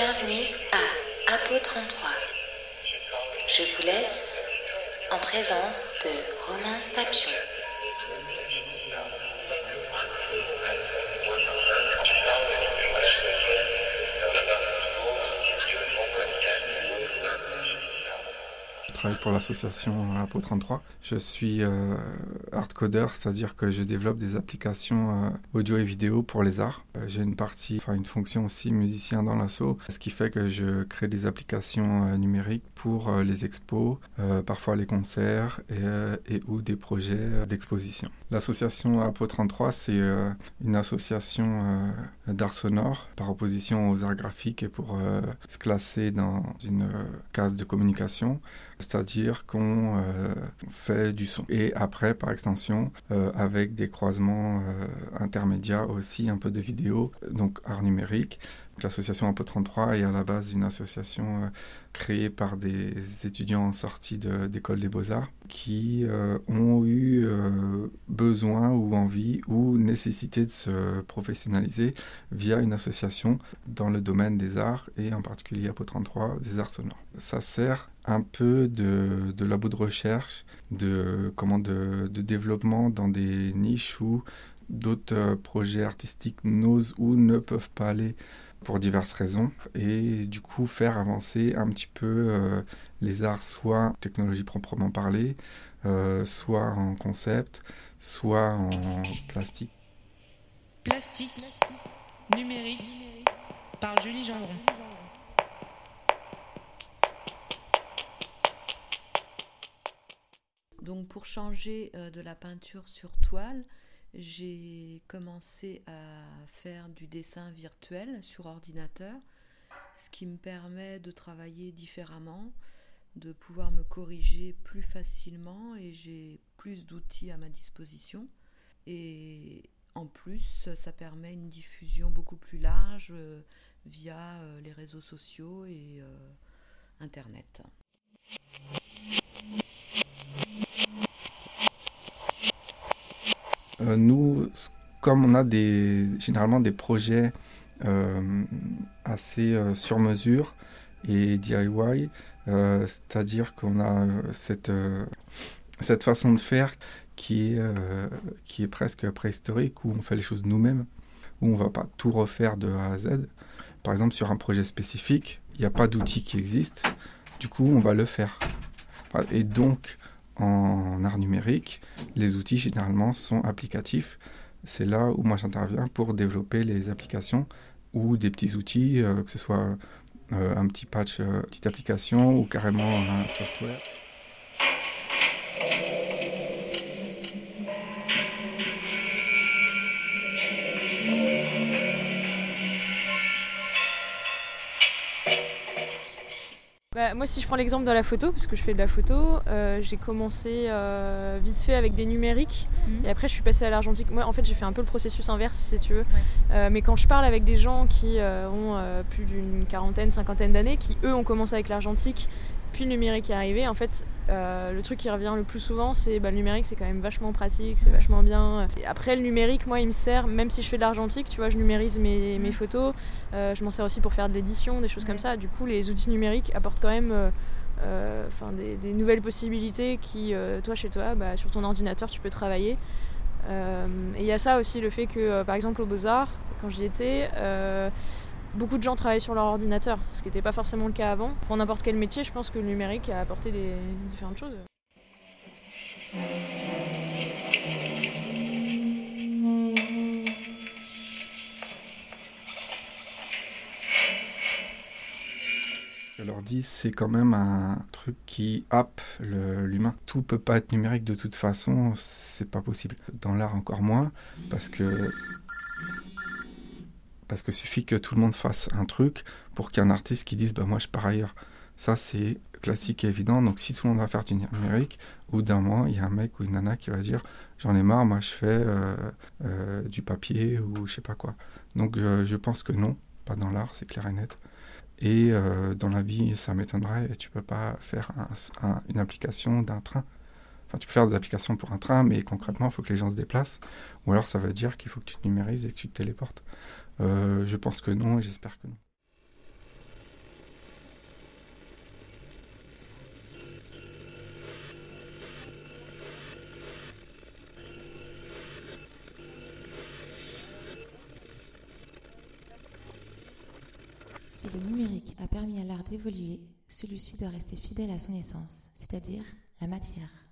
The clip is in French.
Bienvenue à Apo 33. Je vous laisse en présence de Romain Papion. Travaille pour l'association Apo 33. Je suis euh, hardcoder, c'est-à-dire que je développe des applications euh, audio et vidéo pour les arts. Euh, j'ai une partie, enfin une fonction aussi musicien dans l'asso, ce qui fait que je crée des applications numériques pour les expos, parfois les concerts et, et ou des projets d'exposition. L'association Apo 33, c'est une association d'art sonore par opposition aux arts graphiques et pour se classer dans une case de communication c'est-à-dire qu'on euh, fait du son. Et après, par extension, euh, avec des croisements euh, intermédiaires aussi, un peu de vidéo, donc art numérique. L'association Apo 33 est à la base une association créée par des étudiants en sortie d'école des beaux-arts qui ont eu besoin ou envie ou nécessité de se professionnaliser via une association dans le domaine des arts et en particulier Apo 33 des arts sonores. Ça sert un peu de, de labo de recherche, de, comment, de, de développement dans des niches où d'autres euh, projets artistiques n'osent ou ne peuvent pas aller pour diverses raisons et du coup faire avancer un petit peu euh, les arts soit technologie proprement parlée, euh, soit en concept, soit en plastique. Plastique, numérique, par Julie Gendron. Donc pour changer euh, de la peinture sur toile, j'ai commencé à faire du dessin virtuel sur ordinateur, ce qui me permet de travailler différemment, de pouvoir me corriger plus facilement et j'ai plus d'outils à ma disposition. Et en plus, ça permet une diffusion beaucoup plus large euh, via euh, les réseaux sociaux et Internet. Euh, nous, comme on a généralement des projets euh, assez euh, sur mesure et DIY, c'est-à-dire qu'on a cette, cette façon de faire qui est, qui est presque préhistorique, où on fait les choses nous-mêmes, où on ne va pas tout refaire de A à Z. Par exemple, sur un projet spécifique, il n'y a pas d'outil qui existe, du coup, on va le faire. Et donc, en art numérique, les outils généralement sont applicatifs. C'est là où moi j'interviens pour développer les applications ou des petits outils, euh, que ce soit euh, un petit patch, euh, petite application ou carrément un software. Bah, moi, si je prends l'exemple de la photo, parce que je fais de la photo, euh, j'ai commencé euh, vite fait avec des numériques mhm. et après je suis passée à l'argentique. Moi, en fait, j'ai fait un peu le processus inverse, si tu veux. Euh, mais quand je parle avec des gens qui ont plus d'une quarantaine, cinquantaine d'années, qui eux ont commencé avec l'argentique puis le numérique est arrivé, en fait, euh, le truc qui revient le plus souvent, c'est bah, le numérique, c'est quand même vachement pratique, c'est vachement bien. après, le numérique, moi, il me sert, même si je fais de l'argentique, tu vois, je numérise mes, mes photos, euh, je m'en sers aussi pour faire de l'édition, des choses comme ça. Du coup, les outils numériques apportent quand même euh, des, nouvelles possibilités qui, toi, chez toi, bah, sur ton ordinateur, tu peux travailler. et il y a ça aussi, le fait que, par exemple, aux Beaux-Arts, quand j'y étais, beaucoup de gens travaillent sur leur ordinateur, ce qui n'était pas forcément le cas avant. Pour n'importe quel métier, je pense que le numérique a apporté des différentes choses. Je leur dis, c'est quand même un truc qui happe l'humain. Tout peut pas être numérique de toute façon, c'est pas possible. Dans l'art encore moins, parce que parce qu'il suffit que tout le monde fasse un truc pour qu'il y ait un artiste qui dise bah, Moi, je pars ailleurs. Ça, c'est classique et évident. Donc, si tout le monde va faire du numérique, au d'un mois, il y a un mec ou une nana qui va dire J'en ai marre, moi, je fais euh, euh, du papier ou je sais pas quoi. Donc, je, pense que non, pas dans l'art, c'est clair et net. Et euh, dans la vie, ça m'étonnerait. Tu peux pas faire une application d'un train. Enfin, tu peux faire des applications pour un train, mais concrètement, il faut que les gens se déplacent. Ou alors, ça veut dire qu'il faut que tu te numérises et que tu te téléportes. Euh, je pense que non et j'espère que non. Si le numérique a permis à l'art d'évoluer, celui-ci doit rester fidèle à son essence, c'est-à-dire la matière.